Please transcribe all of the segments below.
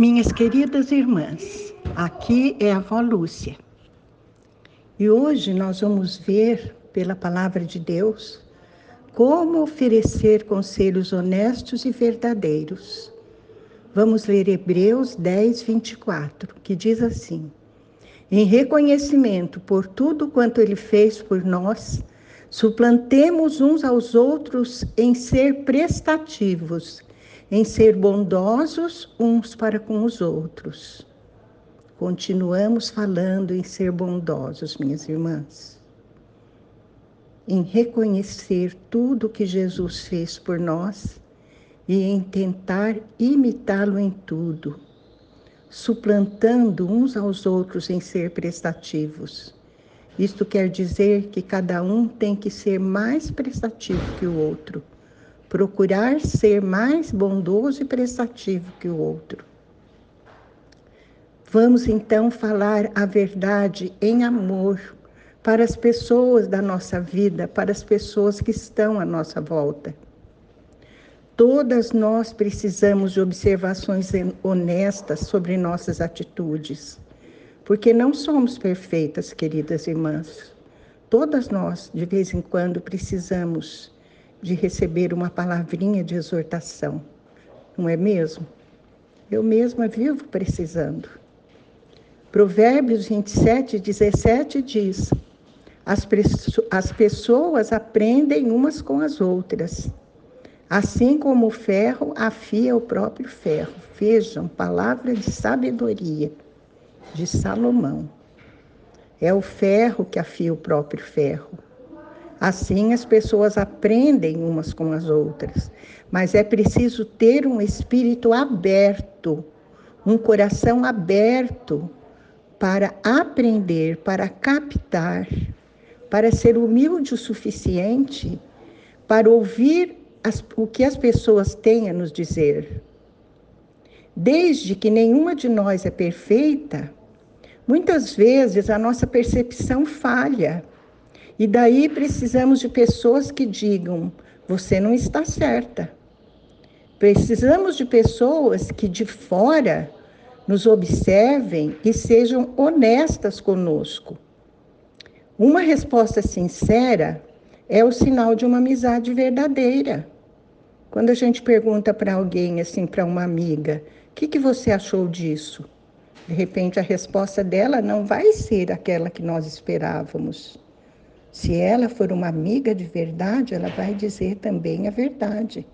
Minhas queridas irmãs, aqui é a avó Lúcia. E hoje nós vamos ver, pela palavra de Deus, como oferecer conselhos honestos e verdadeiros. Vamos ler Hebreus 10, 24, que diz assim: Em reconhecimento por tudo quanto ele fez por nós, suplantemos uns aos outros em ser prestativos em ser bondosos uns para com os outros. Continuamos falando em ser bondosos, minhas irmãs, em reconhecer tudo que Jesus fez por nós e em tentar imitá-lo em tudo, suplantando uns aos outros em ser prestativos. Isto quer dizer que cada um tem que ser mais prestativo que o outro procurar ser mais bondoso e prestativo que o outro. Vamos então falar a verdade em amor para as pessoas da nossa vida, para as pessoas que estão à nossa volta. Todas nós precisamos de observações honestas sobre nossas atitudes, porque não somos perfeitas, queridas irmãs. Todas nós, de vez em quando, precisamos de receber uma palavrinha de exortação, não é mesmo? Eu mesma vivo precisando. Provérbios 27, 17 diz: as, as pessoas aprendem umas com as outras, assim como o ferro afia o próprio ferro. Vejam, palavra de sabedoria de Salomão. É o ferro que afia o próprio ferro. Assim as pessoas aprendem umas com as outras, mas é preciso ter um espírito aberto, um coração aberto para aprender, para captar, para ser humilde o suficiente para ouvir as, o que as pessoas têm a nos dizer. Desde que nenhuma de nós é perfeita, muitas vezes a nossa percepção falha e daí precisamos de pessoas que digam: você não está certa. Precisamos de pessoas que de fora nos observem e sejam honestas conosco. Uma resposta sincera é o sinal de uma amizade verdadeira. Quando a gente pergunta para alguém, assim, para uma amiga, o que, que você achou disso? De repente, a resposta dela não vai ser aquela que nós esperávamos. Se ela for uma amiga de verdade, ela vai dizer também a verdade.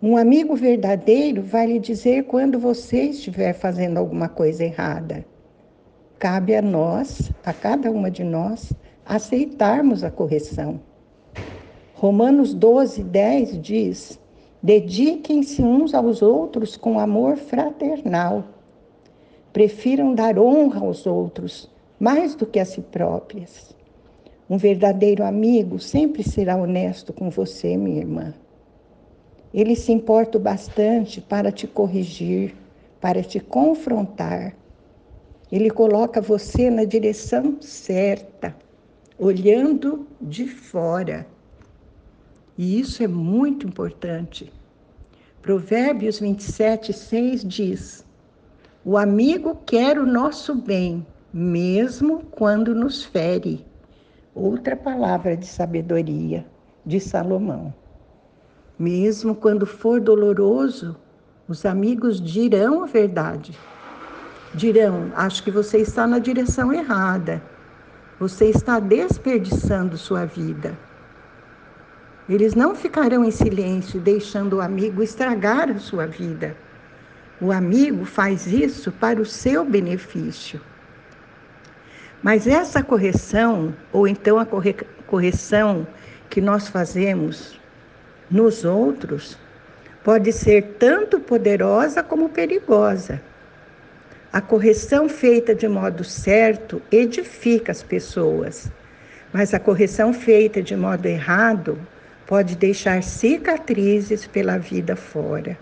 Um amigo verdadeiro vai lhe dizer quando você estiver fazendo alguma coisa errada. Cabe a nós, a cada uma de nós, aceitarmos a correção. Romanos 12, 10 diz: Dediquem-se uns aos outros com amor fraternal. Prefiram dar honra aos outros mais do que a si próprias. Um verdadeiro amigo sempre será honesto com você, minha irmã. Ele se importa bastante para te corrigir, para te confrontar. Ele coloca você na direção certa, olhando de fora. E isso é muito importante. Provérbios 27, 6 diz: O amigo quer o nosso bem, mesmo quando nos fere outra palavra de sabedoria de Salomão. Mesmo quando for doloroso, os amigos dirão a verdade. Dirão: Acho que você está na direção errada. Você está desperdiçando sua vida. Eles não ficarão em silêncio, deixando o amigo estragar a sua vida. O amigo faz isso para o seu benefício. Mas essa correção, ou então a correção que nós fazemos nos outros, pode ser tanto poderosa como perigosa. A correção feita de modo certo edifica as pessoas, mas a correção feita de modo errado pode deixar cicatrizes pela vida fora.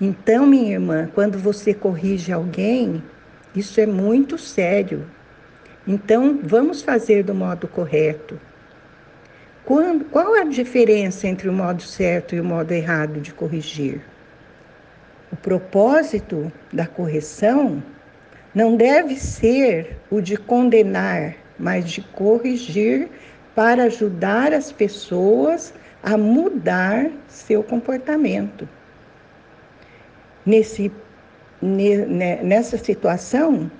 Então, minha irmã, quando você corrige alguém, isso é muito sério. Então, vamos fazer do modo correto. Quando, qual a diferença entre o modo certo e o modo errado de corrigir? O propósito da correção não deve ser o de condenar, mas de corrigir para ajudar as pessoas a mudar seu comportamento. Nesse, nessa situação,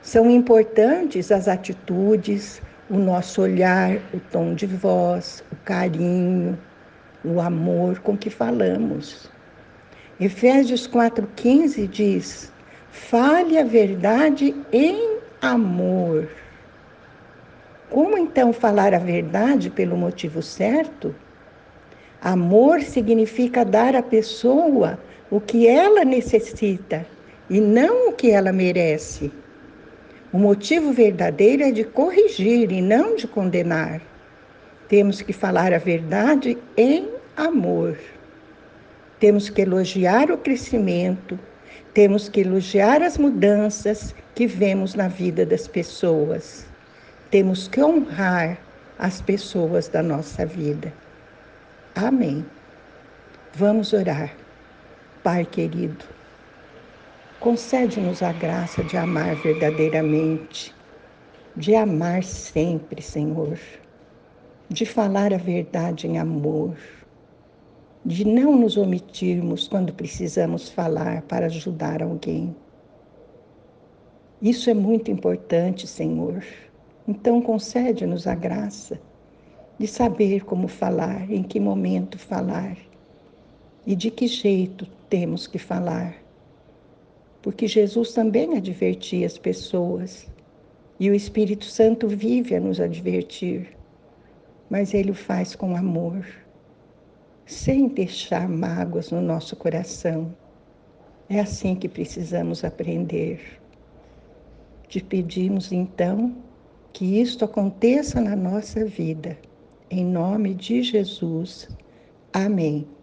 são importantes as atitudes, o nosso olhar, o tom de voz, o carinho, o amor com que falamos. Efésios 4,15 diz: fale a verdade em amor. Como então falar a verdade pelo motivo certo? Amor significa dar à pessoa o que ela necessita e não o que ela merece. O motivo verdadeiro é de corrigir e não de condenar. Temos que falar a verdade em amor. Temos que elogiar o crescimento, temos que elogiar as mudanças que vemos na vida das pessoas. Temos que honrar as pessoas da nossa vida. Amém. Vamos orar. Pai querido, concede-nos a graça de amar verdadeiramente, de amar sempre, Senhor, de falar a verdade em amor, de não nos omitirmos quando precisamos falar para ajudar alguém. Isso é muito importante, Senhor. Então, concede-nos a graça de saber como falar, em que momento falar e de que jeito temos que falar. Porque Jesus também advertia as pessoas e o Espírito Santo vive a nos advertir, mas ele o faz com amor, sem deixar mágoas no nosso coração. É assim que precisamos aprender. Te pedimos então que isto aconteça na nossa vida em nome de Jesus. Amém.